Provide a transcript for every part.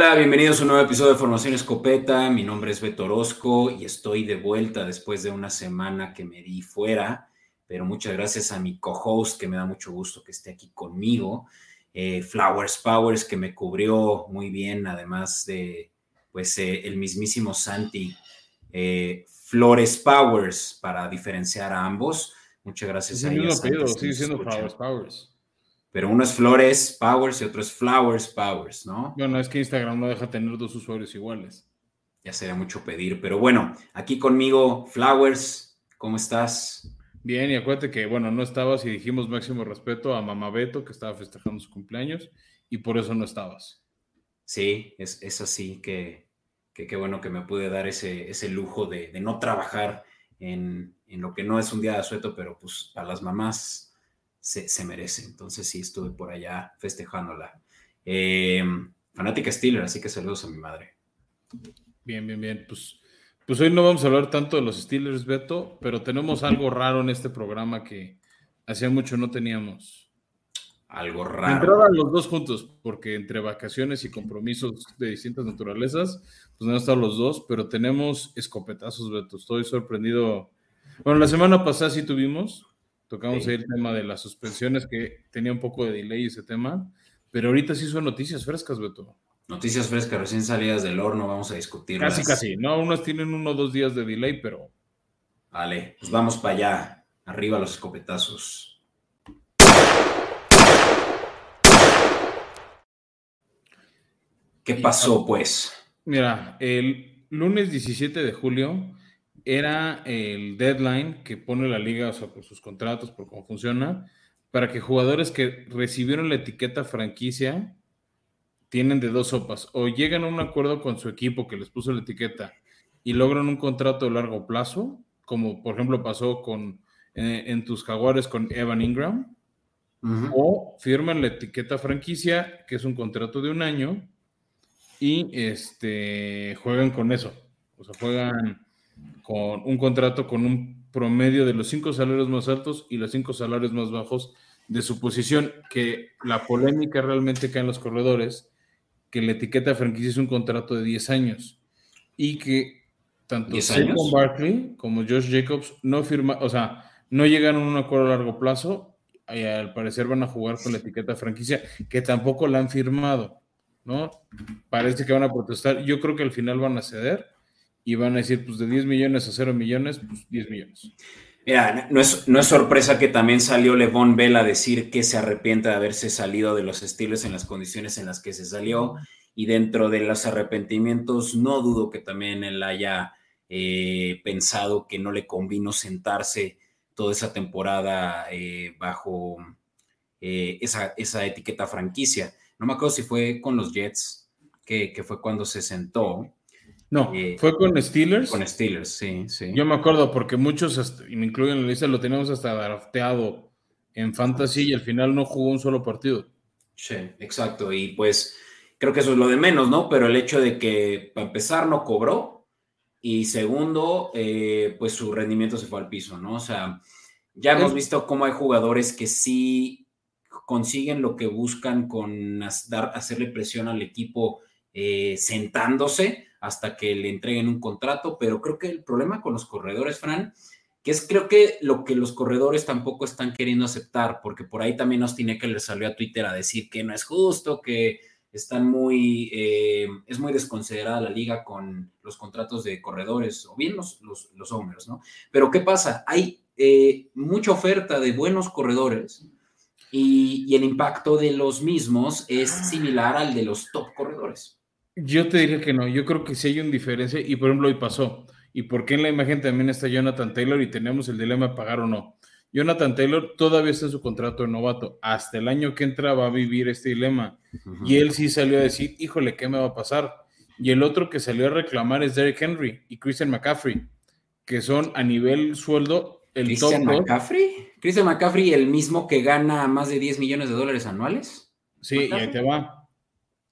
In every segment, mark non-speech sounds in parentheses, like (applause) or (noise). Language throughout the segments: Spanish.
Hola, bienvenidos a un nuevo episodio de Formación Escopeta. Mi nombre es Beto Orozco y estoy de vuelta después de una semana que me di fuera, pero muchas gracias a mi co-host que me da mucho gusto que esté aquí conmigo, eh, Flowers Powers que me cubrió muy bien, además de pues eh, el mismísimo Santi eh, Flores Powers para diferenciar a ambos. Muchas gracias a ellos. Sigue siendo Flowers Powers pero uno es Flores Powers y otro es Flowers Powers, ¿no? Bueno, es que Instagram no deja tener dos usuarios iguales. Ya sería mucho pedir, pero bueno, aquí conmigo, Flowers, ¿cómo estás? Bien, y acuérdate que, bueno, no estabas y dijimos máximo respeto a Mamá Beto, que estaba festejando su cumpleaños, y por eso no estabas. Sí, es, es así que qué bueno que me pude dar ese, ese lujo de, de no trabajar en, en, lo que no es un día de asueto, pero pues para las mamás se, merece. Entonces sí estuve por allá festejándola. Eh, fanática Steeler, así que saludos a mi madre. Bien, bien, bien. Pues, pues hoy no vamos a hablar tanto de los Steelers, Beto, pero tenemos algo raro en este programa que hacía mucho no teníamos. Algo raro. Entraban los dos juntos, porque entre vacaciones y compromisos de distintas naturalezas, pues no han estado los dos, pero tenemos escopetazos, Beto. Estoy sorprendido. Bueno, la semana pasada sí tuvimos, Tocamos ahí el tema de las suspensiones, que tenía un poco de delay ese tema, pero ahorita sí son noticias frescas, Beto. Noticias frescas, recién salidas del horno, vamos a discutir. Casi, casi. No, unas tienen uno o dos días de delay, pero. Vale, pues vamos para allá. Arriba los escopetazos. ¿Qué pasó, pues? Mira, el lunes 17 de julio era el deadline que pone la liga, o sea, por sus contratos, por cómo funciona, para que jugadores que recibieron la etiqueta franquicia tienen de dos sopas, o llegan a un acuerdo con su equipo que les puso la etiqueta y logran un contrato de largo plazo, como por ejemplo pasó con eh, en tus jaguares con Evan Ingram, o firman la etiqueta franquicia, que es un contrato de un año, y este juegan con eso. O sea, juegan con un contrato con un promedio de los cinco salarios más altos y los cinco salarios más bajos de su posición, que la polémica realmente cae en los corredores, que la etiqueta de franquicia es un contrato de 10 años y que tanto Saquon Barkley como Josh Jacobs no firma, o sea, no llegaron a un acuerdo a largo plazo y al parecer van a jugar con la etiqueta de franquicia, que tampoco la han firmado, ¿no? Parece que van a protestar. Yo creo que al final van a ceder y van a decir, pues de 10 millones a 0 millones, pues 10 millones. Mira, no es, no es sorpresa que también salió Levon Bell a decir que se arrepiente de haberse salido de los estilos en las condiciones en las que se salió. Y dentro de los arrepentimientos, no dudo que también él haya eh, pensado que no le convino sentarse toda esa temporada eh, bajo eh, esa, esa, etiqueta franquicia. No me acuerdo si fue con los Jets, que, que fue cuando se sentó, no, eh, fue con Steelers. Con Steelers, sí, sí. Yo me acuerdo porque muchos, y me incluyen en la lista, lo teníamos hasta drafteado en Fantasy y al final no jugó un solo partido. Sí, exacto. Y pues creo que eso es lo de menos, ¿no? Pero el hecho de que, para empezar, no cobró y segundo, eh, pues su rendimiento se fue al piso, ¿no? O sea, ya hemos visto cómo hay jugadores que sí consiguen lo que buscan con hacerle presión al equipo eh, sentándose hasta que le entreguen un contrato, pero creo que el problema con los corredores, Fran, que es creo que lo que los corredores tampoco están queriendo aceptar, porque por ahí también Austin Eckler le salió a Twitter a decir que no es justo, que están muy, eh, es muy desconsiderada la liga con los contratos de corredores, o bien los, los, ¿no? Pero ¿qué pasa? Hay eh, mucha oferta de buenos corredores y, y el impacto de los mismos es similar al de los top corredores. Yo te diría que no, yo creo que sí hay una diferencia y por ejemplo hoy pasó. ¿Y por qué en la imagen también está Jonathan Taylor y tenemos el dilema de pagar o no? Jonathan Taylor todavía está en su contrato de novato. Hasta el año que entra va a vivir este dilema. Y él sí salió a decir, híjole, ¿qué me va a pasar? Y el otro que salió a reclamar es Derrick Henry y Christian McCaffrey, que son a nivel sueldo el ¿Christian McCaffrey? ¿Christian McCaffrey el mismo que gana más de 10 millones de dólares anuales? Sí, y ahí te va.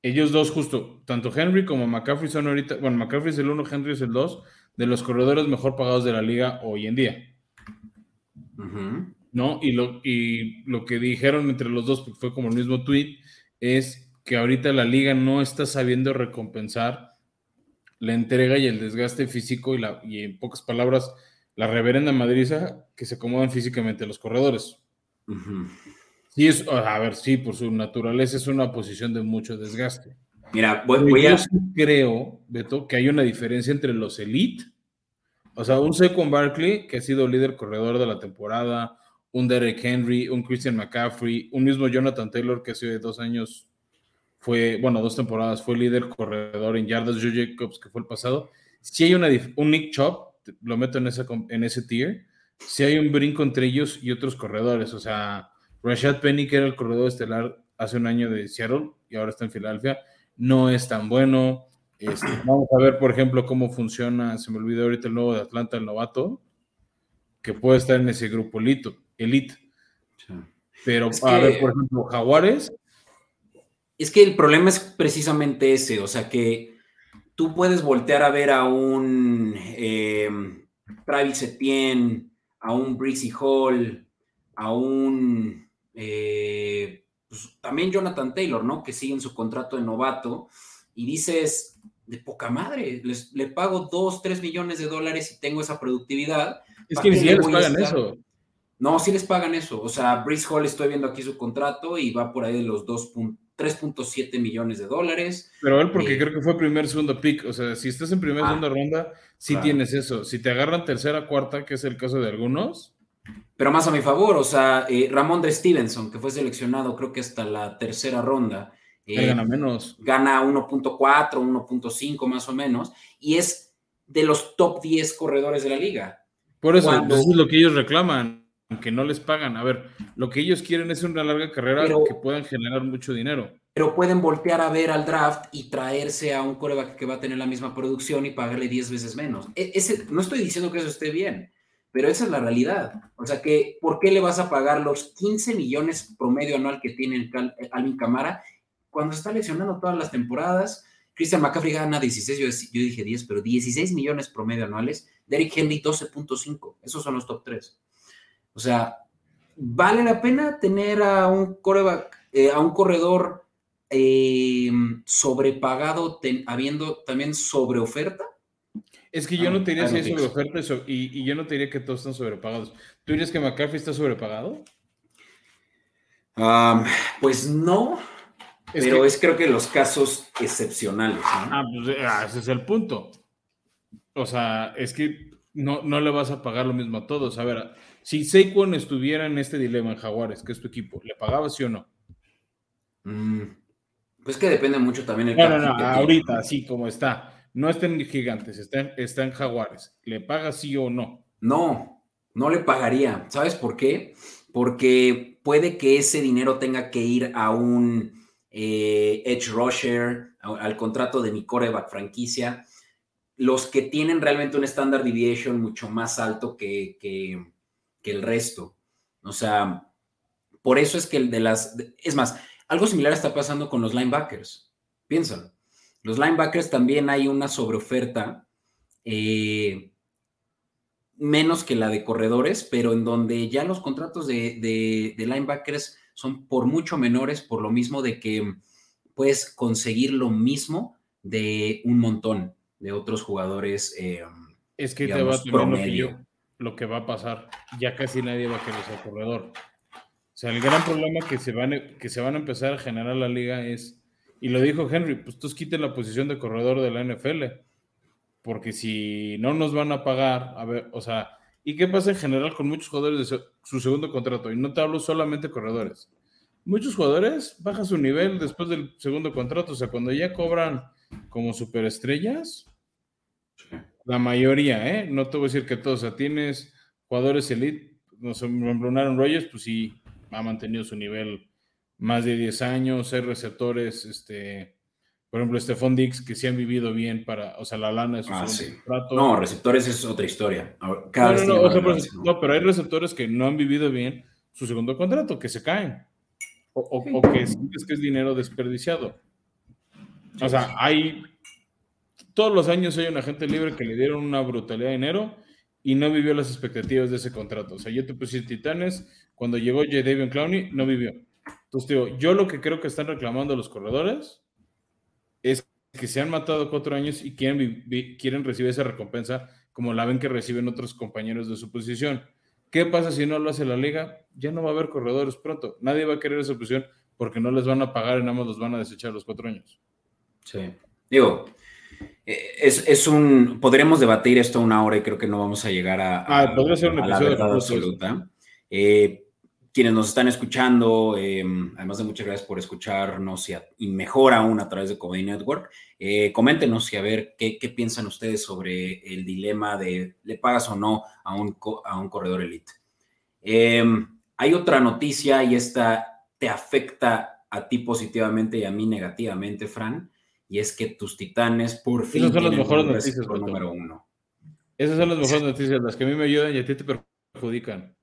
Ellos dos, justo, tanto Henry como McCaffrey son ahorita, bueno, McCaffrey es el uno, Henry es el dos, de los corredores mejor pagados de la liga hoy en día. ¿No? Y lo, y lo que dijeron entre los dos, porque fue como el mismo tweet, es que ahorita la liga no está sabiendo recompensar la entrega y el desgaste físico y, la, y en pocas palabras, la reverenda madriza que se acomodan físicamente los corredores. Sí, es, a ver, sí, por su naturaleza es una posición de mucho desgaste. Mira, voy, a... creo, Beto, que hay una diferencia entre los elite, o sea, un Saquon Barkley, que ha sido líder corredor de la temporada, un Derek Henry, un Christian McCaffrey, un mismo Jonathan Taylor, que hace dos años fue, bueno, dos temporadas, fue líder corredor en yardas, Joe Jacobs, que fue el pasado. Si hay una, un Nick Chop, lo meto en, ese, en ese tier, si hay un brinco entre ellos y otros corredores, o sea, Rashad Penny, que era el corredor estelar hace un año de Seattle y ahora está en Filadelfia, no es tan bueno. Este, (clears throat) vamos a ver, por ejemplo, cómo funciona, se me olvidó ahorita el nuevo de Atlanta, el novato, que puede estar en ese grupo elite. elite. Pero, a ver, por ejemplo, Jaguares. Es que el problema es precisamente ese, o sea que tú puedes voltear a ver a un eh, Travis Etienne, a un Breezy Hall, a un eh, pues, también Jonathan Taylor, ¿no? Que sigue en su contrato de novato y dices, de poca madre, les, le pago 2, 3 millones de dólares y tengo esa productividad. Es que ni siquiera les pagan eso. No, sí les pagan eso. O sea, Brice Hall, estoy viendo aquí su contrato y va por ahí de los 3.7 millones de dólares. Pero él, porque eh, creo que fue primer, segundo pick. O sea, si estás en primera, ah, segunda ronda, sí tienes eso. Si te agarran tercera, cuarta, que es el caso de algunos. Pero más a mi favor, o sea, eh, Ramón de Stevenson, que fue seleccionado creo que hasta la tercera ronda. Eh, gana menos. Gana 1.4, 1.5 más o menos, y es de los top 10 corredores de la liga. Por eso, es lo que ellos reclaman, aunque no les pagan. A ver, lo que ellos quieren es una larga carrera que puedan generar mucho dinero. Pero pueden voltear a ver al draft y traerse a un coreback que va a tener la misma producción y pagarle 10 veces menos. E, ese, no estoy diciendo que eso esté bien, pero esa es la realidad. O sea que, ¿por qué le vas a pagar los 15 millones promedio anual que tiene Alvin Camara cuando está lesionando todas las temporadas? Christian McCaffrey gana 16, yo, yo, dije 10, pero 16 millones promedio anuales. Derrick Henry 12.5. Esos son los top 3. O sea, ¿vale la pena tener a un coreback, eh, a un corredor eh, sobrepagado, habiendo también sobreoferta? Es que yo no te diría si hay sobreoferta y, y, yo no te diría que todos están sobrepagados. ¿Tú dirías que McCaffrey está sobrepagado? pues no, pero es creo que los casos excepcionales. Ah, pues ah, ese es el punto. O sea, es que no, no le vas a pagar lo mismo a todos. A ver, si Saquon estuviera en este dilema en Jaguares, que es tu equipo, ¿le pagabas sí o no? Mm, pues que depende mucho también el No, no, no, ahorita, así como está. No está en gigantes, está en, jaguares. ¿Le paga sí o no? No, no le pagaría. ¿Sabes por qué? Porque puede que ese dinero tenga que ir a un eh, Edge Rusher, al contrato de mi coreback franquicia. Los que tienen realmente un standard deviation mucho más alto que, que el resto. O sea, por eso es que el de las... Es más, algo similar está pasando con los linebackers. Piénsalo. Los linebackers también hay una sobreoferta, eh, menos que la de corredores, pero en donde ya los contratos de, linebackers son por mucho menores, por lo mismo de que puedes conseguir lo mismo de un montón de otros jugadores. Eh, es que te va a promedio lo que va a pasar. Ya casi nadie va a querer ser corredor. O sea, el gran problema que se, van, que se van a empezar a generar la liga es, y lo dijo Henry, pues tú quiten la posición de corredor de la NFL, porque si no nos van a pagar, a ver, o sea, ¿y qué pasa en general con muchos jugadores de su segundo contrato? Y no te hablo solamente corredores. Muchos jugadores bajan su nivel después del segundo contrato, o sea, cuando ya cobran como superestrellas, la mayoría, ¿eh? No te voy a decir que todos, o sea, tienes jugadores elite, no sé, pues sí, ha mantenido su nivel más de 10 años, hay receptores, este, por ejemplo, Stephon Dix, que sí han vivido bien para, o sea, la lana es ah, sí. No, receptores es otra historia. no, no, pero hay receptores que no han vivido bien su segundo contrato, que se caen. O, que es que es dinero desperdiciado. O sea, hay todos los años hay un agente libre que le dieron una brutalidad de dinero y no vivió las expectativas de ese contrato. O sea, yo te puse Titanes, cuando llegó J. David Clowney, no vivió. Entonces, digo, yo lo que creo que están reclamando los corredores es que se han matado cuatro años y quieren, quieren recibir esa recompensa como la ven que reciben otros compañeros de su posición. ¿Qué pasa si no lo hace la liga? Ya no va a haber corredores pronto. Nadie va a querer esa posición porque no les van a pagar y nada más los van a desechar los cuatro años. Sí. Digo, eh, es, un. Podríamos debatir esto una hora y creo que no vamos a llegar a, ah, podría ser un la verdad absoluta. Eh, quienes nos están escuchando, em, además de muchas gracias por escucharnos y, mejor aún a través de Comedy Network, eh, coméntenos y a ver qué, piensan ustedes sobre el dilema de le pagas o no a un, a un corredor elite. Em, hay otra noticia y esta te afecta a ti positivamente y a mí negativamente, Fran, y es que tus titanes por fin Esas son las mejores noticias, número uno. Esas son las mejores noticias, las que a mí me ayudan y a ti te perjudican.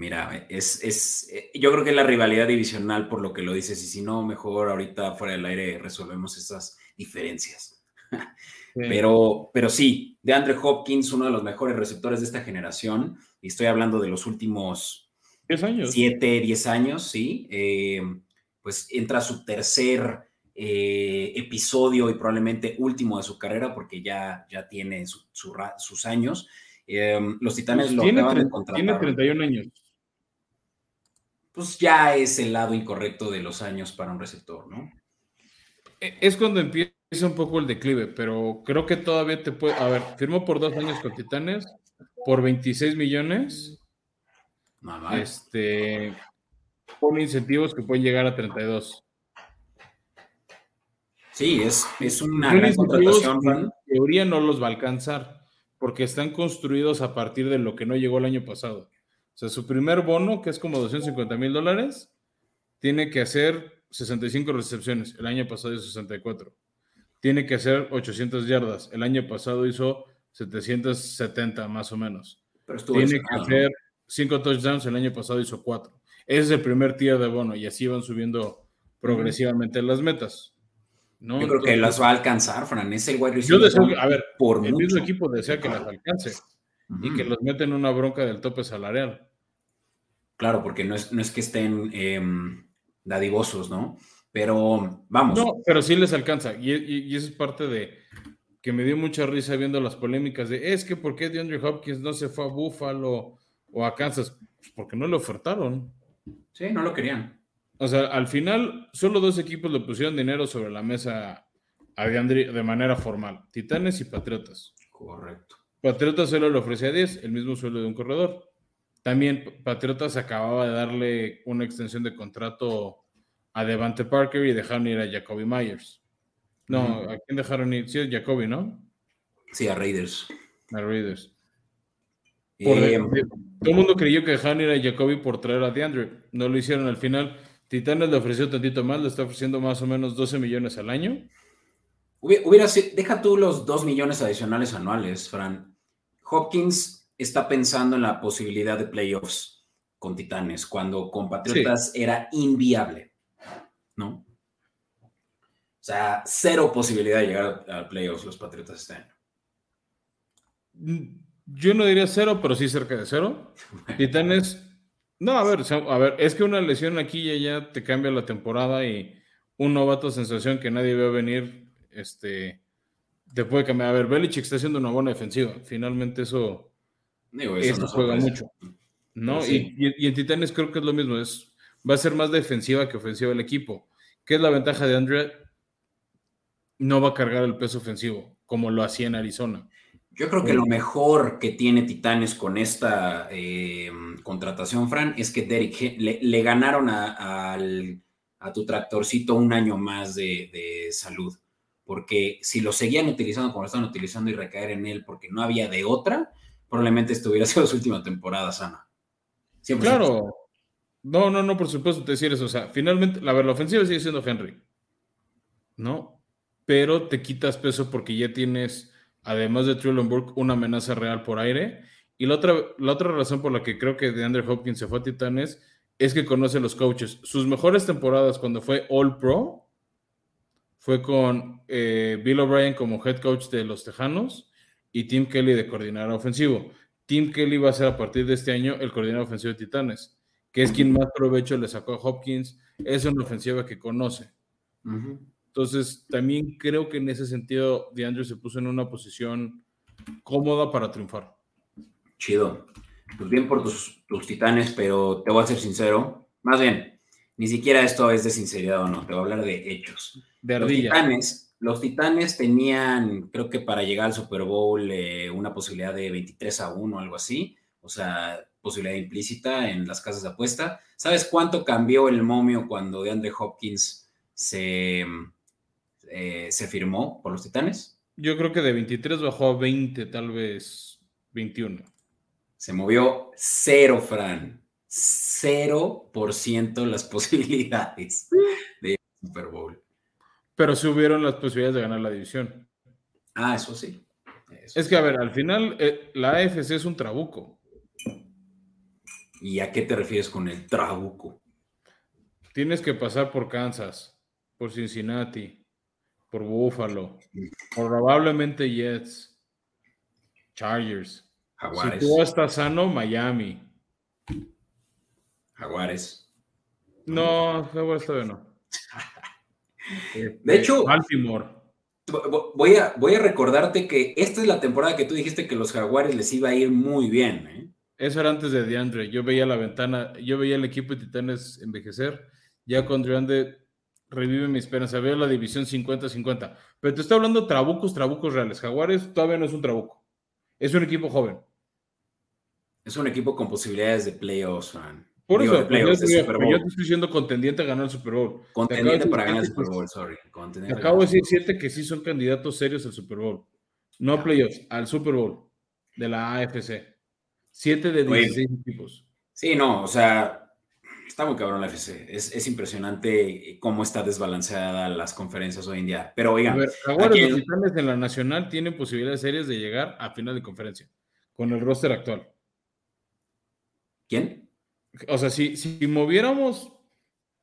Mira, es, es, eh, yo creo que es la rivalidad divisional por lo que lo dices, y si no, mejor ahorita fuera del aire resolvemos esas diferencias. (laughs) Pero, pero sí, de Andre Hopkins, uno de los mejores receptores de esta generación, y estoy hablando de los últimos 10 años. 7, 10 años, sí, eh, pues entra su tercer eh, episodio y probablemente último de su carrera, porque ya, ya tiene sus años. los Titanes pues lo acaban de contratar. Tiene 31 años pues ya es el lado incorrecto de los años para un receptor, ¿no? E, es cuando empieza un poco el declive, pero creo que todavía te puede. A ver, firmó por dos años con Titanes por 26 millones. Nada. Este. Con incentivos que pueden llegar a 32. Sí, es, es una gran contratación. En teoría no los va a alcanzar, porque están construidos a partir de lo que no llegó el año pasado. O sea, su primer bono, que es como 250 mil dólares, tiene que hacer 65 recepciones. El año pasado hizo 64. Tiene que hacer 800 yardas. El año pasado hizo 770 más o menos. tiene que hacer 5 touchdowns. El año pasado hizo 4. Ese es el primer tier de bono y así van subiendo progresivamente las metas. ¿no? Yo creo que las va a alcanzar, Fran. Es el wide receiver. Yo deseo, a ver, por el mismo equipo desea que las alcance y que los meten en una bronca del tope salarial. Claro, porque no es, no es que estén em, dadivosos, ¿no? Pero vamos. No, pero sí les alcanza. Y, eso es parte de que me dio mucha risa viendo las polémicas de es que ¿por qué DeAndre Hopkins no se fue a Buffalo o a Kansas? Pues porque no le ofertaron. Sí, no lo querían. O sea, al final, solo dos equipos le pusieron dinero sobre la mesa a DeAndre de manera formal: Titanes y Patriotas. Correcto. Patriotas solo le ofrecía 10, el mismo sueldo de un corredor. También Patriotas acababa de darle una extensión de contrato a Devante Parker y dejaron ir a Jacoby Myers. No, ¿a quién dejaron ir? Sí, a Jacoby, ¿no? Sí, a Raiders. A Raiders. Eh, todo el mundo creyó que dejaron ir a Jacoby por traer a DeAndre. No lo hicieron al final. Titanes le ofreció tantito más, le está ofreciendo más o menos 12 millones al año. Hubiera, deja tú los 2 millones adicionales anuales, Fran. Hopkins está pensando en la posibilidad de playoffs con Titanes, cuando con Patriotas era inviable, ¿no? O sea, cero posibilidad de llegar a, playoffs los Patriotas este año. Mm, yo no diría cero, pero sí cerca de cero. (laughs) Titanes, no, a ver, a ver, es que una lesión aquí y allá te cambia la temporada y un novato sensación que nadie ve venir, este, te puede cambiar. A ver, Belichick está haciendo una buena defensiva. Finalmente eso eso juega mucho. ¿no? Y, en Titanes creo que es lo mismo, es, va a ser más defensiva que ofensiva el equipo. ¿Qué es la ventaja de Andre? No va a cargar el peso ofensivo, como lo hacía en Arizona. Yo creo que lo mejor que tiene Titanes con esta eh, contratación, Fran, es que Derek le, ganaron a, tu tractorcito un año más de, de, salud. Porque si lo seguían utilizando como lo estaban utilizando y recaer en él porque no había de otra, probablemente estuviera siendo su última temporada sana. Claro. No, no, no, por supuesto te decir eso. O sea, finalmente, la, la ofensiva sigue siendo Henry. ¿No? Pero te quitas peso porque ya tienes, además de Trellenburg, una amenaza real por aire. Y la otra, la otra razón por la que creo que DeAndre Hopkins se fue a Titanes es que conoce a los coaches. Sus mejores temporadas cuando fue All Pro fue con eh, Bill O'Brien como head coach de los Tejanos y Tim Kelly de coordinador ofensivo. Tim Kelly va a ser a partir de este año el coordinador ofensivo de Titanes. que es quien más provecho le sacó a Hopkins, es una ofensiva que conoce. Entonces, también creo que en ese sentido, DeAndre se puso en una posición cómoda para triunfar. Chido. Pues bien por tus, tus titanes, pero te voy a ser sincero. Más bien, ni siquiera esto es de sinceridad o no, te voy a hablar de hechos. De los titanes, los titanes tenían, creo que para llegar al Super Bowl, eh, una posibilidad de 23 a 1 o algo así. O sea, posibilidad implícita en las casas de apuesta. ¿Sabes cuánto cambió el momio cuando DeAndre Hopkins se, eh, se firmó por los Titanes? Yo creo que de 23 bajó a 20, tal vez 21. Se movió cero, Fran. 0% las (laughs) posibilidades de Super Bowl. Pero sí hubieron las posibilidades de ganar la división. Ah, eso sí. es que, a ver, al final eh, la AFC es un trabuco. ¿Y a qué te refieres con el trabuco? Tienes que pasar por Kansas, por Cincinnati, por Buffalo, por probablemente Jets, Chargers. Jaguares. Si tú estás sano, Miami. Jaguares. No, Jaguares todavía no. (laughs) De hecho, Baltimore. Voy a, voy a recordarte que esta es la temporada que tú dijiste que los Jaguares les iba a ir muy bien. ¿eh? Eso era antes de DeAndre. Yo veía la ventana, yo veía el equipo de Titanes envejecer. Ya con DeAndre revive mi esperanza. Veo la división 50-50. Pero te estoy hablando trabucos, trabucos reales. Jaguares todavía no es un trabuco. Es un equipo joven. Es un equipo con posibilidades de playoffs, man. Por eso, yo, yo, te estoy diciendo contendiente a ganar el Super Bowl. Contendiente para ganar el Super Bowl, sorry. Te acabo de decir siete que sí son candidatos serios al Super Bowl. No a playoffs, al Super Bowl de la AFC. Siete de 16 equipos. Sí, no, o sea, está muy cabrón la FC. Es, impresionante cómo está desbalanceada las conferencias hoy en día. Pero oigan. A ver, ahora los titanes en la nacional tienen posibilidades serias de llegar a final de conferencia con el roster actual. ¿Quién? O sea, si, si moviéramos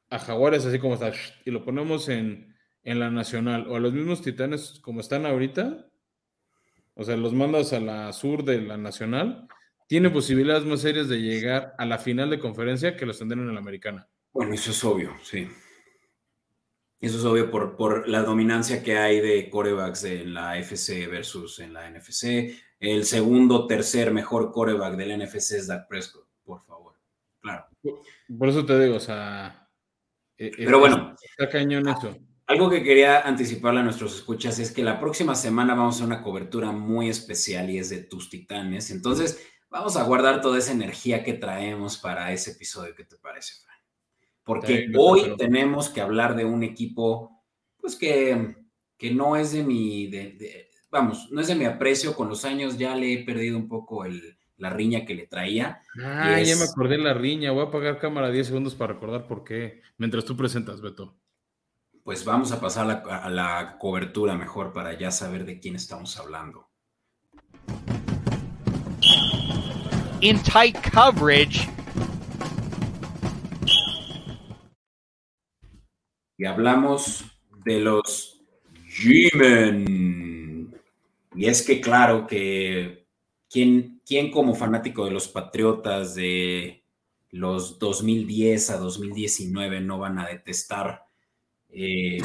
a Jaguares así como está y lo ponemos en, en la nacional o a los mismos titanes como están ahorita, o sea, los mandas a la sur de la nacional, tiene posibilidades más serias de llegar a la final de conferencia que los tendrán en la americana. Bueno, eso es obvio, sí. Eso es obvio por, por la dominancia que hay de corebacks en la FC versus en la NFC. El segundo, tercer mejor coreback del NFC es Dak Prescott. Por eso te digo, o sea. E, e, Pero bueno. Está cañón eso. Algo que quería anticiparle a nuestros escuchas es que la próxima semana vamos a hacer una cobertura muy especial y es de tus titanes. Entonces, vamos a guardar toda esa energía que traemos para ese episodio. ¿Qué te parece, Fran? Porque hoy tenemos que hablar de un equipo, pues que, que no es de mi, vamos, no es de mi aprecio. Con los años ya le he perdido un poco el, la riña que le traía. Ah, ya me acordé la riña. Voy a apagar cámara 10 segundos para recordar por qué. Mientras tú presentas, Beto. Pues vamos a pasar a la cobertura mejor para ya saber de quién estamos hablando. in tight coverage. Y hablamos de los G-Men. Y es que claro que ¿quién, ¿quién como fanático de los Patriotas de los 2010 a 2019 no van a detestar? Eh,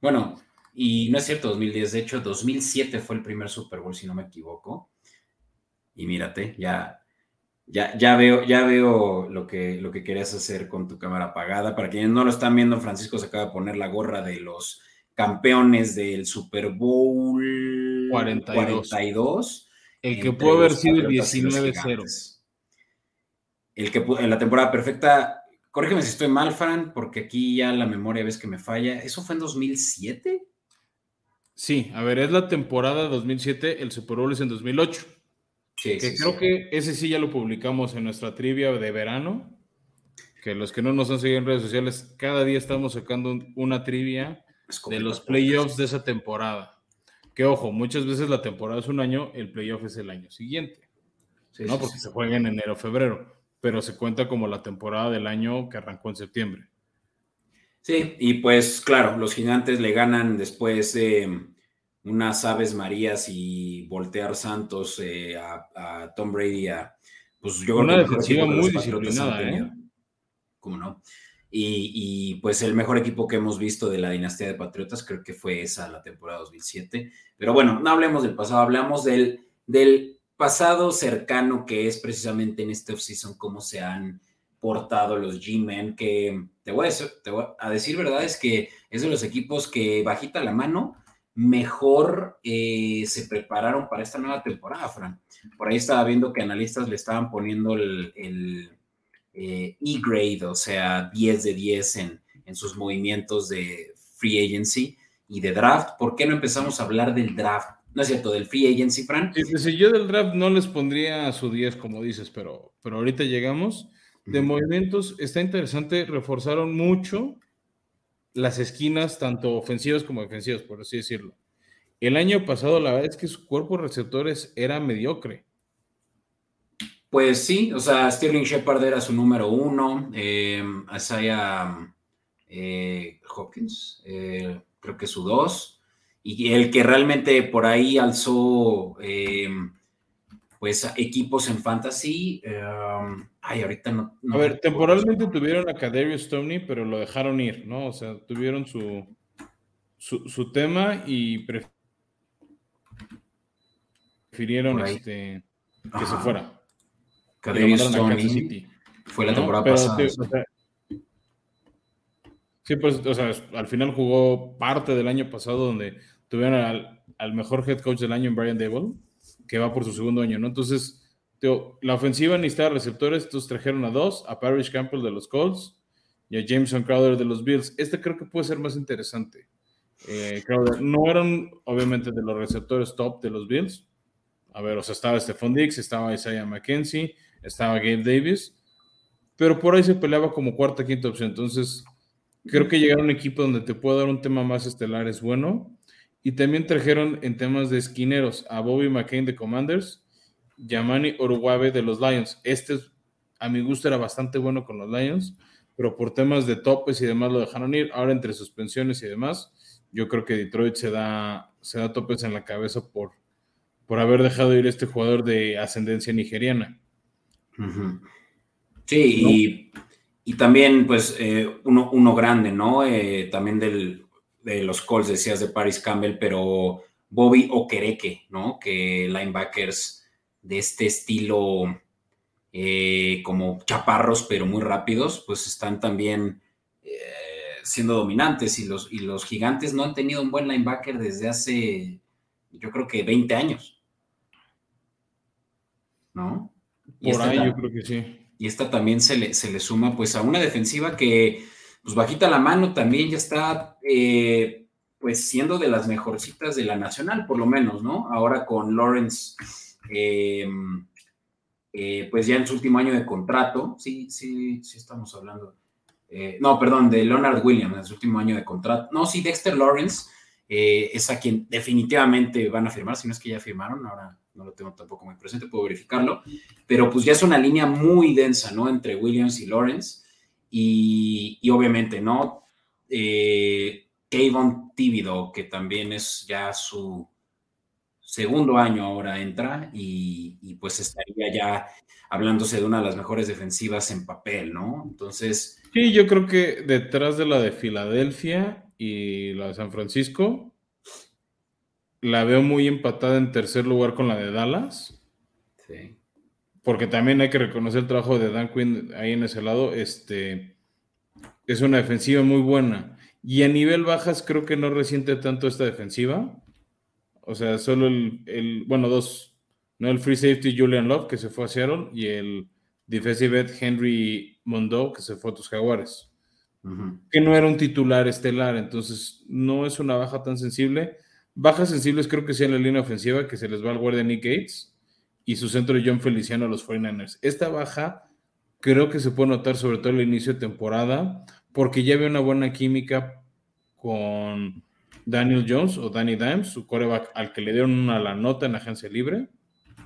bueno, y no es cierto 2010, de hecho 2007 fue el primer Super Bowl, si no me equivoco y mírate, ya, ya, ya veo, ya veo lo que, lo que querías hacer con tu cámara apagada. Para quienes no lo están viendo, Francisco se acaba de poner la gorra de los campeones del Super Bowl 42. El que pudo haber sido el 19-0. El que en la temporada perfecta, corrígeme si estoy mal, Fran, porque aquí ya la memoria ves que me falla. ¿Eso fue en 2007? Sí, a ver, es la temporada 2007, el Super Bowl es en 2008 que creo que ese sí ya lo publicamos en nuestra trivia de verano. Que los que no nos han seguido en redes sociales, cada día estamos sacando una trivia de los playoffs de esa temporada. Que ojo, muchas veces la temporada es un año, el playoff es el año siguiente. ¿no? Porque se juega en enero o febrero, pero se cuenta como la temporada del año que arrancó en septiembre. Sí, y pues claro, los gigantes le ganan después de unas aves marías y voltear Santos eh, a, Tom Brady a, pues yo una defensiva muy disciplinada, ¿eh? cómo no. Y, pues el mejor equipo que hemos visto de la dinastía de Patriotas creo que fue esa la temporada 2007. Pero bueno, no hablemos del pasado, hablamos del, del pasado cercano que es precisamente en este offseason cómo se han portado los G-Men, que te voy, a decir, te voy, a decir, verdad, es que es de los equipos que bajita la mano mejor eh, se prepararon para esta nueva temporada, Fran. Por ahí estaba viendo que analistas le estaban poniendo el eh, E-grade, o sea, 10 de 10 en, en sus movimientos de free agency y de draft. ¿Por qué no empezamos a hablar del draft? No es cierto, del free agency, Fran. Si yo del draft no les pondría su 10, como dices, pero, pero ahorita llegamos. De movimientos, está interesante, reforzaron mucho las esquinas, tanto ofensivas como defensivas, por así decirlo. El año pasado, la verdad es que su cuerpo de receptores era mediocre. Pues sí, o sea, Sterling Shepard era su número uno, eh, Isaiah eh, Hopkins, eh, creo que su dos, y el que realmente por ahí alzó eh, pues equipos en fantasy. Um, ay, ahorita no, no, A ver, temporalmente tuvieron a Kadarius Stoney, pero lo dejaron ir, ¿no? O sea, tuvieron su, su, su tema y prefirieron este, que se fuera. Kadarius Stoney fue la temporada pasada. o sea, sí, pues, o sea, al final jugó parte del año pasado donde tuvieron al, al mejor head coach del año en Brian Dable que va por su segundo año, ¿no? Entonces, la ofensiva necesitaba receptores, entonces trajeron a dos, a Parrish Campbell de los Colts y a Jameson Crowder de los Bills. Este creo que puede ser más interesante. Eh, Crowder, no eran obviamente de los receptores top de los Bills. A ver, o sea, estaba Stephon Diggs, estaba Isaiah McKenzie, estaba Gabe Davis, pero por ahí se peleaba como cuarta, quinta opción. Entonces, creo que llegar a un equipo donde te pueda dar un tema más estelar es bueno. Y también trajeron en temas de esquineros a Bobby McCain de Commanders, Yamani Oruguave de los Lions. Este, a mi gusto, era bastante bueno con los Lions, pero por temas de topes y demás lo dejaron ir. Ahora, entre suspensiones y demás, yo creo que Detroit se da, se da topes en la cabeza por, por haber dejado ir este jugador de ascendencia nigeriana. Sí, y, y, también, pues, eh, uno, uno, grande, ¿no? Eh, también del de los Colts, decías de Paris Campbell, pero Bobby Okereke, ¿no? Que linebackers de este estilo, eh, como chaparros, pero muy rápidos, pues están también siendo dominantes y los, y los gigantes no han tenido un buen linebacker desde hace, yo creo que 20 años. ¿No? Y Por ahí yo creo que sí. Y esta también se le, se le suma pues a una defensiva que pues bajita la mano también ya está, eh, pues siendo de las mejorcitas de la nacional, por lo menos, ¿no? Ahora con Lawrence, eh, eh, pues ya en su último año de contrato, sí, sí, sí estamos hablando. no, perdón, de Leonard Williams, en su último año de contrato. No, sí, Dexter Lawrence es a quien definitivamente van a firmar, si no es que ya firmaron, ahora no lo tengo tampoco muy presente, puedo verificarlo, pero pues ya es una línea muy densa, ¿no? Entre Williams y Lawrence. Y, obviamente, ¿no? Eh, Kayvon Tíbido, que también es ya su segundo año ahora entra y, pues estaría ya hablándose de una de las mejores defensivas en papel, ¿no? Entonces... Sí, yo creo que detrás de la de Filadelfia y la de San Francisco, la veo muy empatada en tercer lugar con la de Dallas. Sí porque también hay que reconocer el trabajo de Dan Quinn ahí en ese lado, este, es una defensiva muy buena. Y a nivel bajas creo que no resiente tanto esta defensiva. O sea, solo el, bueno, dos, ¿no? El free safety Julian Love, que se fue a Seattle, y el defensive end Henry Mondo, que se fue a tus Jaguares. Que no era un titular estelar, entonces no es una baja tan sensible. Bajas sensibles creo que sea en la línea ofensiva, que se les va al guardia Nick Gates y su centro de John Feliciano a los 49ers. Esta baja creo que se puede notar sobre todo el inicio de temporada, porque ya había una buena química con Daniel Jones o Danny Dimes, su coreback, al que le dieron una la nota en agencia libre.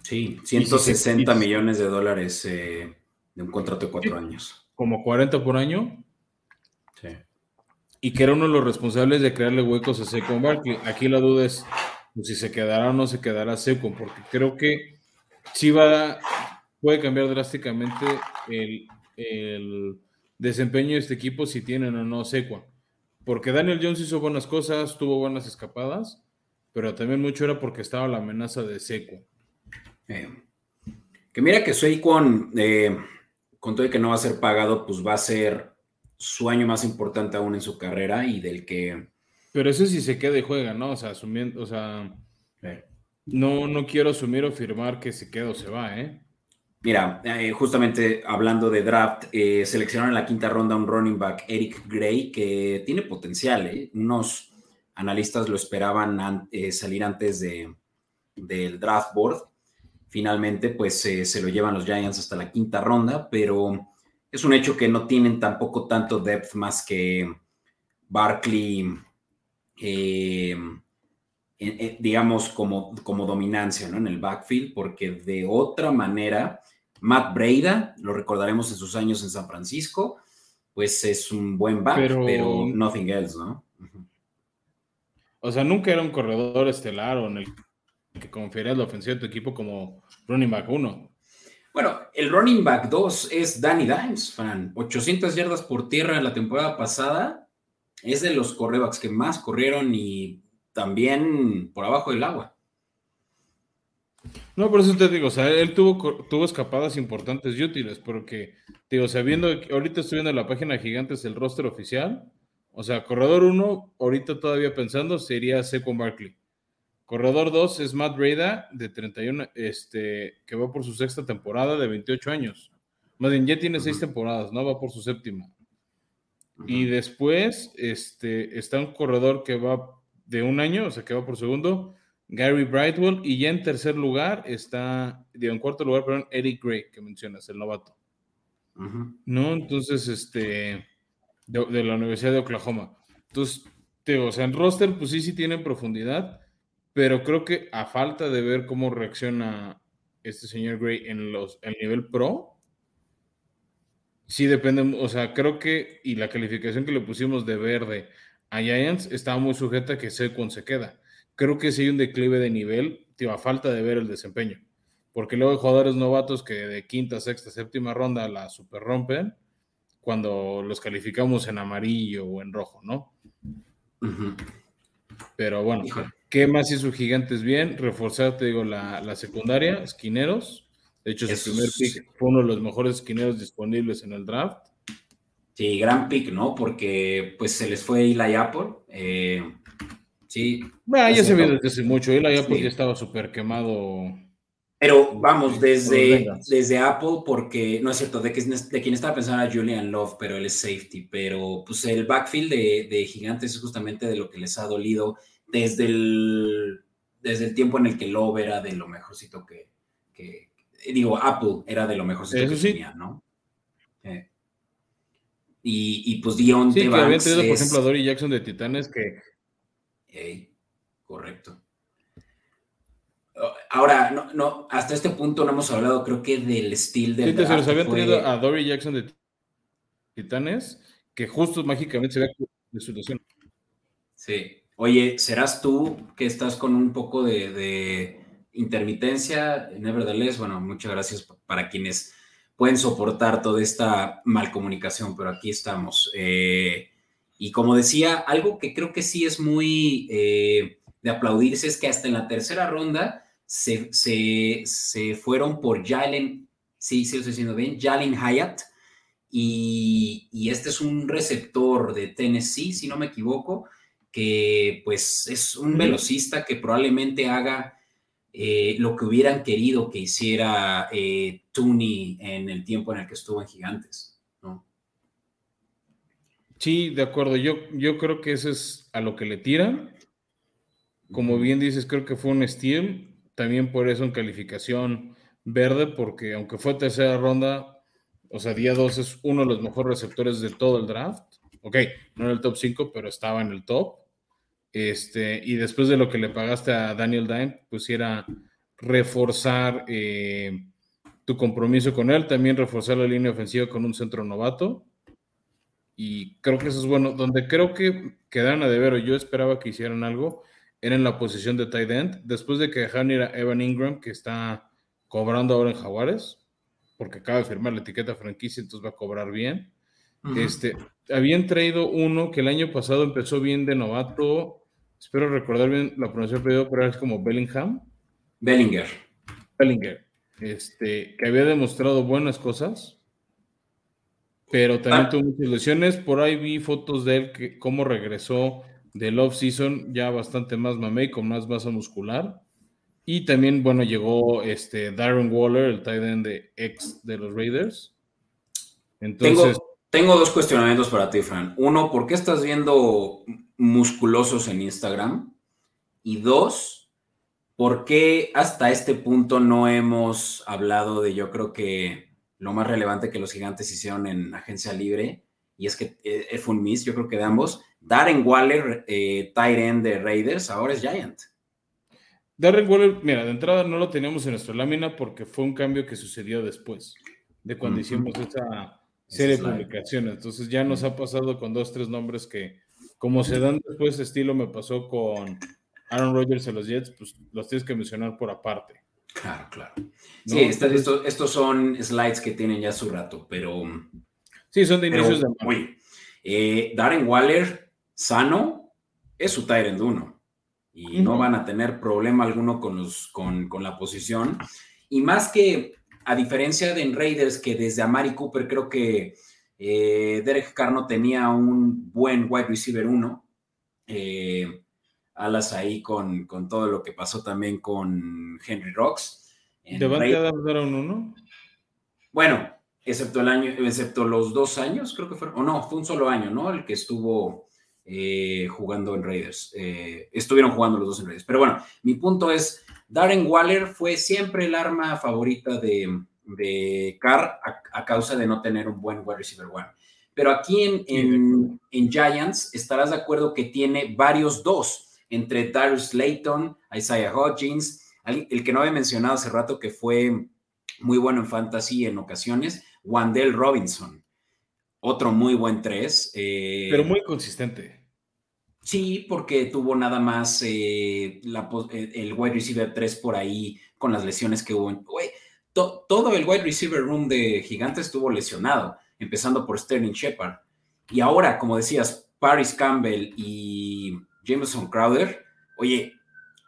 Sí, 160 millones de dólares eh, de un contrato de cuatro años. Como 40 por año. Y que era uno de los responsables de crearle huecos a Saquon Barkley. Aquí la duda es pues, si se quedará o no se quedará Saquon, porque creo que sí va, puede cambiar drásticamente el, desempeño de este equipo si tienen o no Sequan. Porque Daniel Jones hizo buenas cosas, tuvo buenas escapadas, pero también mucho era porque estaba la amenaza de Sequan. Eh, que mira que Saquon, eh, con todo y que no va a ser pagado, pues va a ser su año más importante aún en su carrera y del que... Pero eso sí se queda y juega, ¿no? O sea, asumiendo, o sea, no, no quiero asumir o firmar que se queda o se va, ¿eh? Mira, eh, justamente hablando de draft, eh, seleccionaron en la quinta ronda un running back, Eric Gray, que tiene potencial. ¿eh? Unos analistas lo esperaban an- eh, salir antes de, del draft board. Finalmente, pues se lo llevan los Giants hasta la quinta ronda, pero es un hecho que no tienen tampoco tanto depth más que Barkley, eh, en- digamos, como, como dominancia ¿no? en el backfield, porque de otra manera, Matt Breida, lo recordaremos en sus años en San Francisco, pues es un buen back, pero, Pero- nothing else, ¿no? O sea, nunca era un corredor estelar o en el que confiarías la ofensiva de tu equipo como running back 1. Bueno, el running back 2 es Danny Dimes, fan. 800 yardas por tierra en la temporada pasada. Es de los correbacks que más corrieron y también por abajo del agua. No, por eso te digo, o sea, él tuvo, tuvo escapadas importantes y útiles, porque, digo, o sea, ahorita estoy viendo la página Gigantes el roster oficial, o sea, corredor 1, ahorita todavía pensando, sería Saquon Barkley. Corredor 2 es Matt Breda, de 31, este, que va por su sexta temporada de 28 años. Más bien, ya tiene seis temporadas, ¿no? Va por su séptima. Y después este, está un corredor que va de un año, o sea, que va por segundo, Gary Brightwell. Y ya en tercer lugar está, digo, en cuarto lugar, perdón, Eric Gray, que mencionas, el novato. ¿No? Entonces, este, de, de la Universidad de Oklahoma. Entonces, te o sea, en roster, pues sí, sí tienen profundidad, pero creo que a falta de ver cómo reacciona este señor Gray en los, el nivel pro, sí depende, o sea, creo que, y la calificación que le pusimos de verde a Giants estaba muy sujeta a que Saquon se queda. Creo que sí hay un declive de nivel, tío, a falta de ver el desempeño. Porque luego hay jugadores novatos que de quinta, sexta, séptima ronda la super rompen cuando los calificamos en amarillo o en rojo, ¿no? Pero bueno, Híjole. ¿Qué más hizo Gigantes bien? Reforzar, te digo, la, la secundaria, esquineros. De hecho, su primer pick fue uno de los mejores esquineros disponibles en el draft. Sí, gran pick, ¿no? Porque pues se les fue Eli Apple. eh, sí, Bueno, ya se vio desde hace mucho. Pues Sí. ya estaba súper quemado. Pero vamos, desde, desde Apple, porque no es cierto, de, que, de quien estaba pensando era Julian Love, pero él es safety. Pero pues el backfield de, de Gigantes es justamente de lo que les ha dolido desde el, desde el tiempo en el que Love era de lo mejorcito que, que- digo, Apple era de lo mejorcito que sí. tenía, ¿no? Eh, y, y pues Dionte Sí, que había tenido, por es- ejemplo, a Dory Jackson de Titanes, que correcto. Ahora, no, no, hasta este punto no hemos hablado, creo que del estilo del sí, se los habían fue- tenido a Dory Jackson de Titanes, que justo mágicamente se ve de su lesión. Sí. Oye, ¿serás tú que estás con un poco de, de intermitencia? Nevertheless, bueno, muchas gracias para quienes pueden soportar toda esta malcomunicación, pero aquí estamos. Eh, y como decía, algo que creo que sí es muy eh, de aplaudirse es que hasta en la tercera ronda se, se, se fueron por Jalen, sí, sí lo estoy diciendo bien, Jalen Hyatt. Y, y este es un receptor de Tennessee, si no me equivoco, que pues es un velocista que probablemente haga eh, lo que hubieran querido que hiciera eh, Tooney en el tiempo en el que estuvo en Gigantes. ¿no? Sí, de acuerdo. Yo, yo creo que eso es a lo que le tiran. Como bien dices, creo que fue un steal. También por eso en calificación verde, porque aunque fue tercera ronda, o sea, día 2 es uno de los mejores receptores de todo el draft. Ok, no en el top 5, pero estaba en el top. Este, y después de lo que le pagaste a Daniel Dime, pues era reforzar eh, tu compromiso con él, también reforzar la línea ofensiva con un centro novato. Y creo que eso es bueno. Donde creo que quedaron a deber, o yo esperaba que hicieran algo, era en la posición de tight end. Después de que dejaron ir a Evan Ingram, que está cobrando ahora en Jaguares, porque acaba de firmar la etiqueta franquicia, entonces va a cobrar bien. Este, habían traído uno que el año pasado empezó bien de novato. Espero recordar bien la pronunciación pero es como Bellingham. Bellinger. Bellinger. Este, que había demostrado buenas cosas, pero también ah. tuvo muchas lesiones. Por ahí vi fotos de él, que, cómo regresó del off-season ya bastante más mamey, con más masa muscular. Y también, bueno, llegó este Darren Waller, el tight end de ex de los Raiders. Entonces. Tengo, dos cuestionamientos para ti, Fran. Uno, ¿por qué estás viendo musculosos en Instagram? Y dos, ¿por qué hasta este punto no hemos hablado de, yo creo que lo más relevante que los gigantes hicieron en agencia libre? Y es que eh, fue un miss, yo creo que de ambos. Darren Waller, eh, tight end de Raiders, ahora es Giant. Darren Waller, mira, de entrada no lo teníamos en nuestra lámina porque fue un cambio que sucedió después de cuando hicimos esa serie de publicaciones. Entonces ya nos ha pasado con dos, tres nombres que, como se dan después, estilo me pasó con Aaron Rodgers en los Jets, pues los tienes que mencionar por aparte. Claro, claro. Sí, estos, son slides que tienen ya su rato, pero. Sí, son de inicios de. Oye, eh, Darren Waller, sano, es su Tyrant 1 y no van a tener problema alguno con, los, con, la posición. Y más que, a diferencia de en Raiders, que desde Amari Cooper creo que eh, Derek Carr tenía un buen wide receiver 1. Eh, alas ahí con, con, todo lo que pasó también con Henry Rocks. ¿Devante Adams era un 1? Bueno, excepto el año, excepto los dos años, creo que fue, o no, fue un solo año, ¿no? El que estuvo eh, jugando en Raiders. Eh, estuvieron jugando los dos en Raiders. Pero bueno, mi punto es, Darren Waller fue siempre el arma favorita de, de Carr a, causa de no tener un buen wide receiver one. Pero aquí en, en, Giants estarás de acuerdo que tiene varios dos, entre Darius Layton, Isaiah Hodgins, el que no había mencionado hace rato que fue muy bueno en fantasy en ocasiones, Wandell Robinson otro muy buen 3. Eh, Pero muy consistente. Sí, porque tuvo nada más eh, eh, el wide receiver 3 por ahí con las lesiones que hubo. Todo el wide receiver room de Gigantes estuvo lesionado, empezando por Sterling Shepard. Y ahora, como decías, Paris Campbell y Jameson Crowder, oye,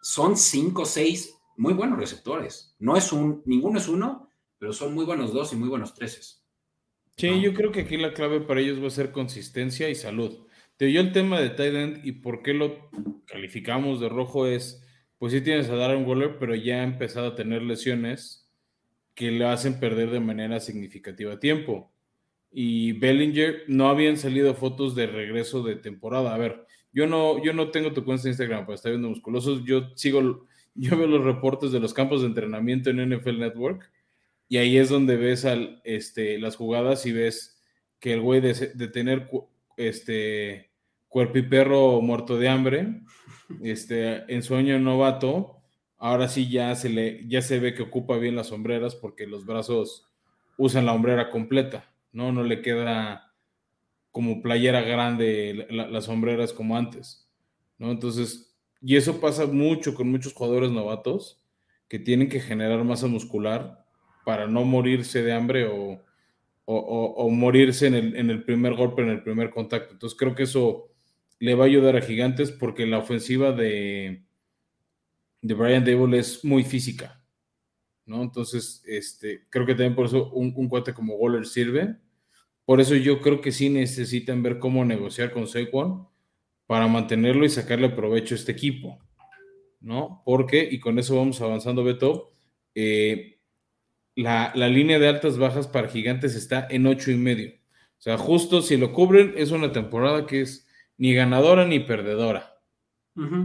son 5 o 6 muy buenos receptores. No es un, ninguno es uno, pero son muy buenos dos y muy buenos treses. Sí, yo creo que aquí la clave para ellos va a ser consistencia y salud. Te dio el tema de tight end y por qué lo calificamos de rojo es, pues sí tienes a Darren Waller, pero ya ha empezado a tener lesiones que le hacen perder de manera significativa tiempo. Y Bellinger no habían salido fotos de regreso de temporada. A ver, yo no, yo no tengo tu cuenta Instagram para estar viendo musculosos. Yo sigo, (laughs) yo veo los reportes de los campos de entrenamiento en NFL Network y ahí es donde ves este, las jugadas y ves que el güey de, tener este, cuerpo y perro muerto de hambre, este, en sueño novato, ahora sí ya se, le, ya se ve que ocupa bien las sombreras porque los brazos usan la hombrera completa, ¿no? No le queda como playera grande las sombreras como antes, ¿no? Entonces, y eso pasa mucho con muchos jugadores novatos que tienen que generar masa muscular para no morirse de hambre o, morirse en el, primer golpe, en el primer contacto. Entonces creo que eso le va a ayudar a Gigantes porque la ofensiva de, de Brian Dable es muy física. ¿no? Entonces, este, creo que también por eso un, cuate como Waller sirve. Por eso yo creo que sí necesitan ver cómo negociar con Saquon para mantenerlo y sacarle provecho a este equipo, ¿no? Porque, y con eso vamos avanzando, Beto, eh, la, línea de altas bajas para gigantes está en ocho y medio. O sea, justo si lo cubren, es una temporada que es ni ganadora ni perdedora.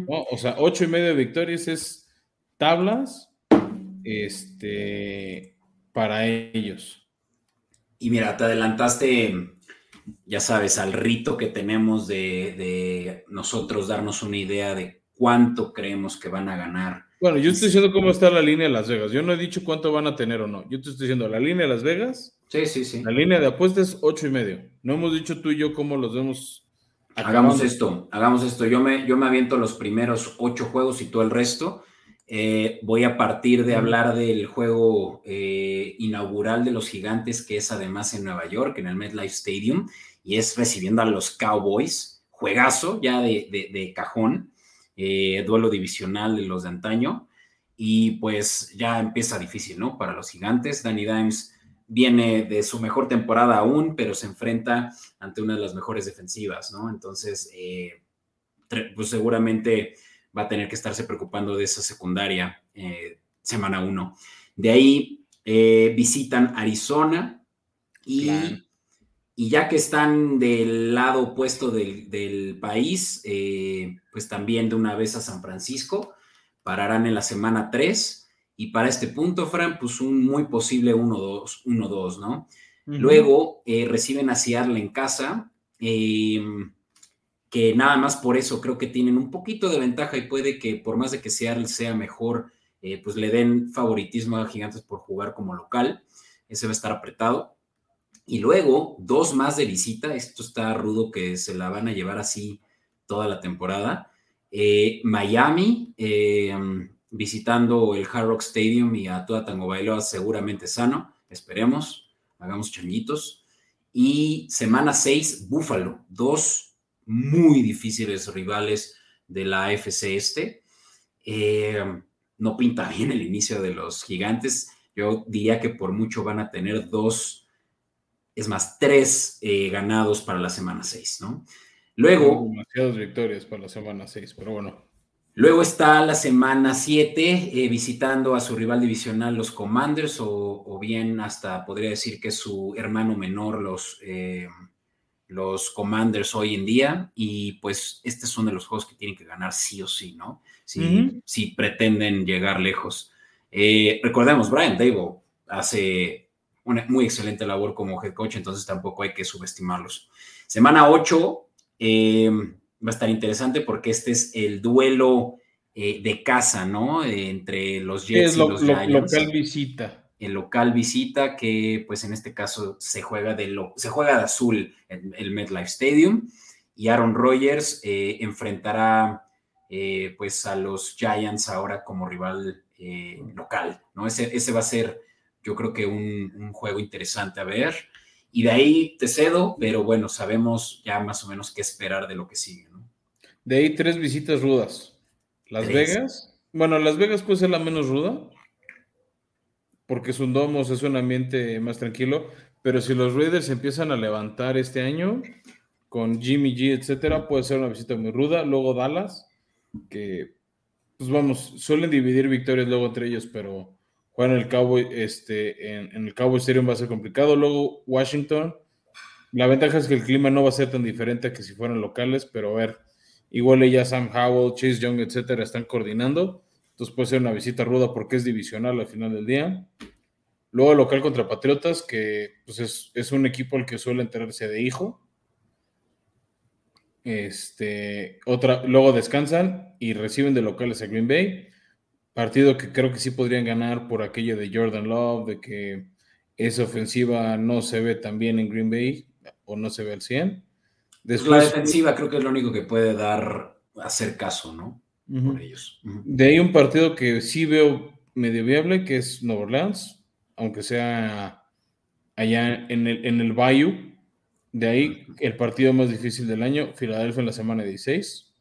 O sea, ocho y medio de victorias es tablas este, para ellos. Y mira, te adelantaste, ya sabes, al rito que tenemos de, de nosotros darnos una idea de cuánto creemos que van a ganar bueno, yo estoy diciendo cómo está la línea de Las Vegas. Yo no he dicho cuánto van a tener o no. Yo te estoy diciendo la línea de Las Vegas. Sí, sí, sí. La línea de apuestas, ocho y medio. No hemos dicho tú y yo cómo los vemos. Hagamos esto, hagamos esto. Yo me, yo me aviento los primeros ocho juegos y tú el resto. eh, voy a partir de hablar del juego eh, inaugural de los gigantes, que es además en Nueva York, en el MetLife Stadium, y es recibiendo a los Cowboys, juegazo ya de, cajón, eh, duelo divisional de los de antaño, y pues ya empieza difícil, ¿no? Para los gigantes, Danny Dimes viene de su mejor temporada aún, pero se enfrenta ante una de las mejores defensivas, ¿no? Entonces, pues seguramente va a tener que estarse preocupando de esa secundaria eh, semana uno. De ahí eh, visitan Arizona y, y, ya que están del lado opuesto del, país, eh, pues también de una vez a San Francisco, pararán en la semana 3 y para este punto, Fran, pues un muy posible 1-2, 1-2, ¿no? Luego reciben a Seattle en casa que nada más por eso creo que tienen un poquito de ventaja y puede que por más de que Seattle sea mejor, eh, pues le den favoritismo a Gigantes por jugar como local. Ese va a estar apretado. Y luego, dos más de visita. Esto está rudo que se la van a llevar así toda la temporada. Eh, Miami, eh, visitando el Hard Rock Stadium y a toda Tango Bailoa seguramente sano. Esperemos, hagamos changuitos. Y semana 6, Buffalo. Dos muy difíciles rivales de la AFC este. Eh, no pinta bien el inicio de los gigantes. Yo diría que por mucho van a tener dos, es más, tres eh, ganados para la semana 6, ¿no? Luego. Demasiadas victorias para la semana 6, pero bueno. Luego está la semana 7, eh, visitando a su rival divisional, los Commanders, o, bien hasta podría decir que su hermano menor, los, los Commanders hoy en día y pues este es uno de los juegos que tienen que ganar sí o sí, ¿no? Si, si pretenden llegar lejos. Eh, recordemos, Brian Dable hace una muy excelente labor como head coach, entonces tampoco hay que subestimarlos. Semana 8 em, va a estar interesante porque este es el duelo eh, de casa, ¿no? entre los Jets y los Giants. Local visita el local visita, que pues en este caso se juega de, lo, se juega de azul en el MetLife Stadium, y Aaron Rodgers eh, enfrentará eh, pues a los Giants ahora como rival eh, local, ¿no? Ese, ese, va a ser yo creo que un, juego interesante a ver, y de ahí te cedo, pero bueno, sabemos ya más o menos qué esperar de lo que sigue. De ahí tres visitas rudas. Las Vegas, bueno, Las Vegas puede ser la menos ruda, porque Sundomos es un ambiente más tranquilo, pero si los Raiders empiezan a levantar este año con Jimmy G, etcétera, puede ser una visita muy ruda. Luego Dallas, que pues vamos, suelen dividir victorias luego entre ellos, pero jugar en el Cowboy, este, en, el Cowboy Stadium va a ser complicado. Luego Washington, la ventaja es que el clima no va a ser tan diferente que si fueran locales, pero a ver, igual ella Sam Howell, Chase Young, etcétera, están coordinando. Entonces puede ser una visita ruda porque es divisional al final del día. Luego local contra Patriotas, que pues es, un equipo al que suele enterarse de hijo. Este, otra, luego descansan y reciben de locales a Green Bay. Partido que creo que sí podrían ganar por aquello de Jordan Love, de que esa ofensiva no se ve tan bien en Green Bay o no se ve al 100. Después, la defensiva creo que es lo único que puede dar, hacer caso, ¿no? Por ellos. De ahí un partido que sí veo medio viable, que es Nueva Orleans, aunque sea allá en el, en el Bayou. De ahí el partido más difícil del año, Filadelfia en la semana 16.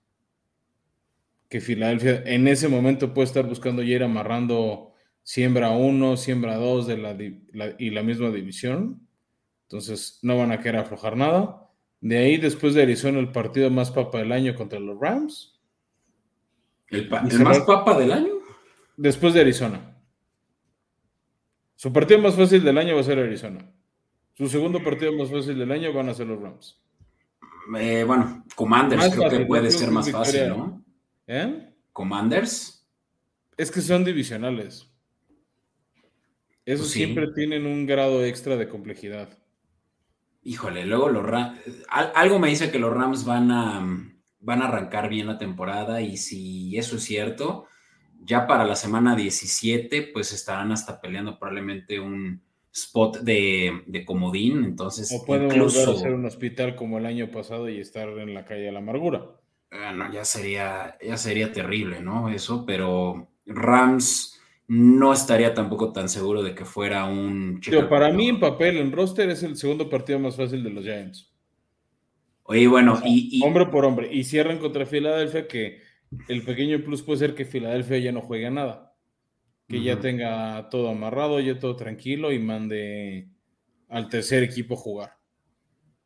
Que Filadelfia en ese momento puede estar buscando ya ir amarrando siembra 1, siembra 2 de la, y la misma división. Entonces no van a querer aflojar nada. De ahí, después de Arizona, el partido más papa del año contra los Rams. ¿El, ¿el más papa del año? Después de Arizona. Su partido más fácil del año va a ser Arizona. Su segundo partido más fácil del año van a ser los Rams. Eh, bueno, Commanders creo que puede ser más fácil, ¿no? ¿Eh? Commanders. Es que son divisionales. Esos pues siempre tienen un grado extra de complejidad. Híjole, luego los Rams. Algo me dice que los Rams van a, van a arrancar bien la temporada y si eso es cierto, ya para la semana 17, pues estarán hasta peleando probablemente un spot de, comodín. Entonces, o pueden incluso, volver a un hospital como el año pasado y estar en la calle de la amargura. Bueno, ya sería, ya sería terrible, ¿no? Eso, pero Rams no estaría tampoco tan seguro de que fuera un Pero para mí en papel, en roster es el segundo partido más fácil de los Giants. Oye, bueno, y, Hombre por hombre. Y cierran contra Filadelfia, que el pequeño plus puede ser que Filadelfia ya no juegue nada. Que ya tenga todo amarrado, ya todo tranquilo y mande al tercer equipo a jugar.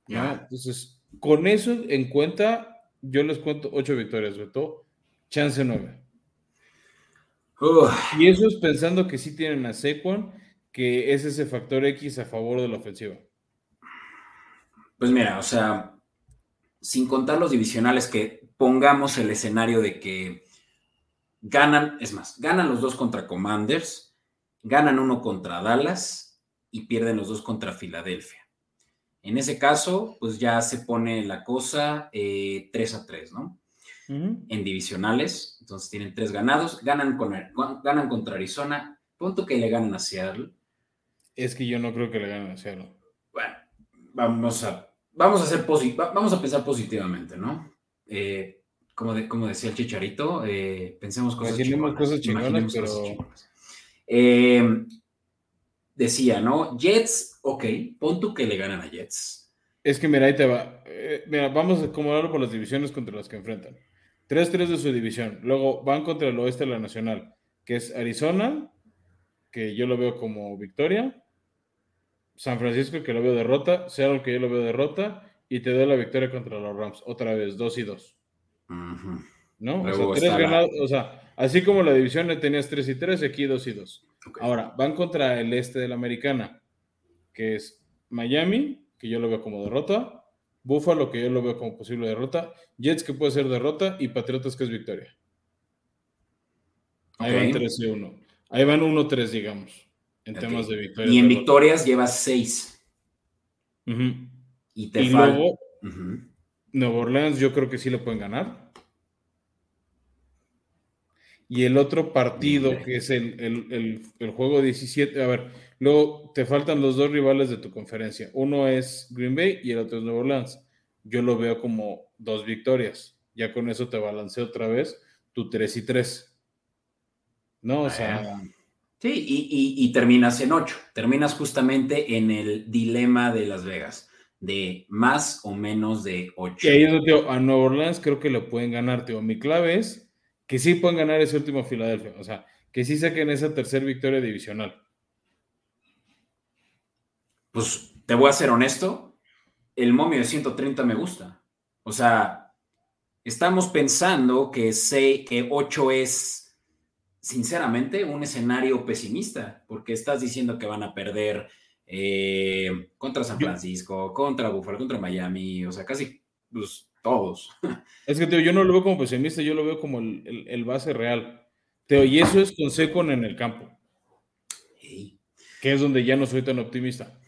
Entonces, con eso en cuenta, yo les cuento ocho victorias, Beto. Chance nueve. Y eso es pensando que sí tienen a Saquon, que es ese factor X a favor de la ofensiva. Pues mira, o sea, sin contar los divisionales, que pongamos el escenario de que ganan, es más, ganan los dos contra Commanders, ganan uno contra Dallas y pierden los dos contra Filadelfia. En ese caso, pues ya se pone la cosa 3 eh, a 3, ¿no? En divisionales, entonces tienen tres ganados, ganan, con, ganan contra Arizona, punto que le ganan a Seattle. Es que yo no creo que le ganen a Seattle. Bueno, vamos a, vamos a, hacer vamos a pensar positivamente, ¿no? Eh, como, como decía el Chicharito, eh, pensemos cosas chingonas. cosas chingonas, pero... Eh, decía, ¿no? Jets, ok, pon tú que le ganan a Jets. Es que mira, ahí te va. mira, vamos a acomodarlo por las divisiones contra las que enfrentan. 3-3 de su división. Luego van contra el oeste de la Nacional, que es Arizona, que yo lo veo como victoria. San Francisco, que lo veo derrota. Seattle, que yo lo veo derrota. Y te doy la victoria contra los Rams. Otra vez, 2 y 2. ¿No? O sea, tres ganados. O sea, así como la división tenías 3 y 3, aquí 2 y 2. Ahora, van contra el este de la Americana, que es Miami, que yo lo veo como derrota. Buffalo, que yo lo veo como posible derrota, Jets, que puede ser derrota, y Patriotas, que es victoria. Ahí van 13-1. Ahí van 1-3, digamos, en temas de victoria. Y en victorias llevas 6. Y te y luego, Nueva Orleans, yo creo que sí le pueden ganar. Y el otro partido, que es el, el, el, juego 17, a ver, luego te faltan los dos rivales de tu conferencia. Uno es Green Bay y el otro es Nueva Orleans. Yo lo veo como dos victorias. Ya con eso te balanceo otra vez tu 3 y 3. ¿No? O sea. Sí, y, y, terminas en 8. Terminas justamente en el dilema de Las Vegas, de más o menos de 8. Y ahí es tío, a Nueva Orleans creo que lo pueden ganar, tío. Mi clave es que sí pueden ganar ese último Filadelfia. O sea, que sí saquen esa tercera victoria divisional. Pues te voy a ser honesto, el momio de 130 me gusta. O sea, estamos pensando que, sé, que 8 es, sinceramente, un escenario pesimista, porque estás diciendo que van a perder eh, contra San Francisco, contra Buffalo, contra Miami, o sea, casi pues, todos. Es que, tío, yo no lo veo como pesimista, yo lo veo como el, base real. Teo, y eso es con Secon en el campo. Que es donde ya no soy tan optimista.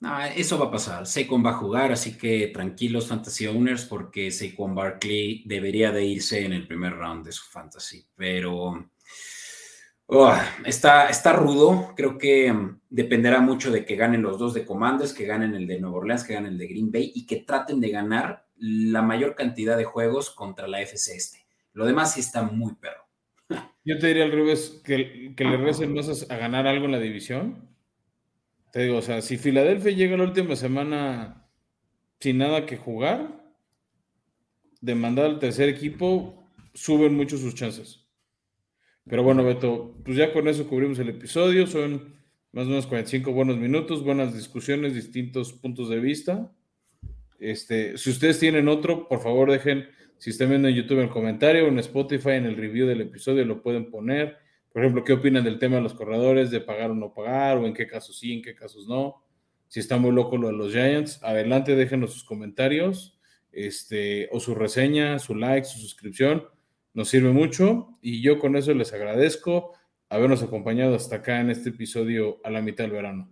No, eso va a pasar. Saquon va a jugar, así que tranquilos fantasy owners, porque Saquon Barkley debería de irse en el primer round de su fantasy. Pero oh, está, está rudo. Creo que mm, dependerá mucho de que ganen los dos de Commanders, que ganen el de Nueva Orleans, que ganen el de Green Bay y que traten de ganar la mayor cantidad de juegos contra la FC este. Lo demás sí está muy perro. (laughs) Yo te diría al revés, que, que le recen más a ganar algo en la división. Te digo, o sea, si Filadelfia llega la última semana sin nada que jugar, de mandar al tercer equipo, suben mucho sus chances. Pero bueno, Beto, pues ya con eso cubrimos el episodio. Son más o menos 45 buenos minutos, buenas discusiones, distintos puntos de vista. Este, si ustedes tienen otro, por favor dejen, si están viendo en YouTube el comentario, en Spotify, en el review del episodio, lo pueden poner. Por ejemplo, ¿qué opinan del tema de los corredores, de pagar o no pagar, o en qué casos sí, en qué casos no? Si está muy loco lo de los Giants, adelante, déjenos sus comentarios, este, o su reseña, su like, su suscripción, nos sirve mucho. Y yo con eso les agradezco habernos acompañado hasta acá en este episodio a la mitad del verano.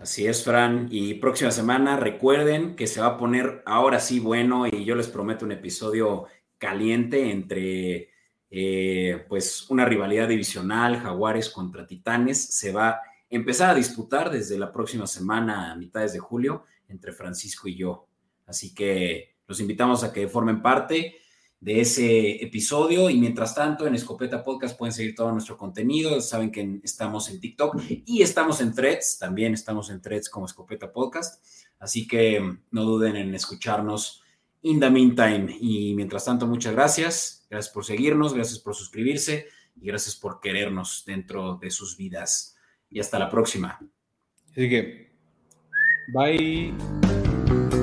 Así es, Fran. Y próxima semana recuerden que se va a poner ahora sí bueno y yo les prometo un episodio caliente entre eh, pues una rivalidad divisional, Jaguares contra Titanes. Se va a empezar a disputar desde la próxima semana a mitades de julio entre Francisco y yo. Así que los invitamos a que formen parte. De ese episodio. Y mientras tanto, en Escopeta Podcast pueden seguir todo nuestro contenido. Saben que estamos en TikTok y estamos en Threads. También estamos en Threads como Escopeta Podcast. Así que no duden en escucharnos in the meantime. Y mientras tanto, muchas gracias. Gracias por seguirnos, gracias por suscribirse y gracias por querernos dentro de sus vidas. Y hasta la próxima. Así que, bye.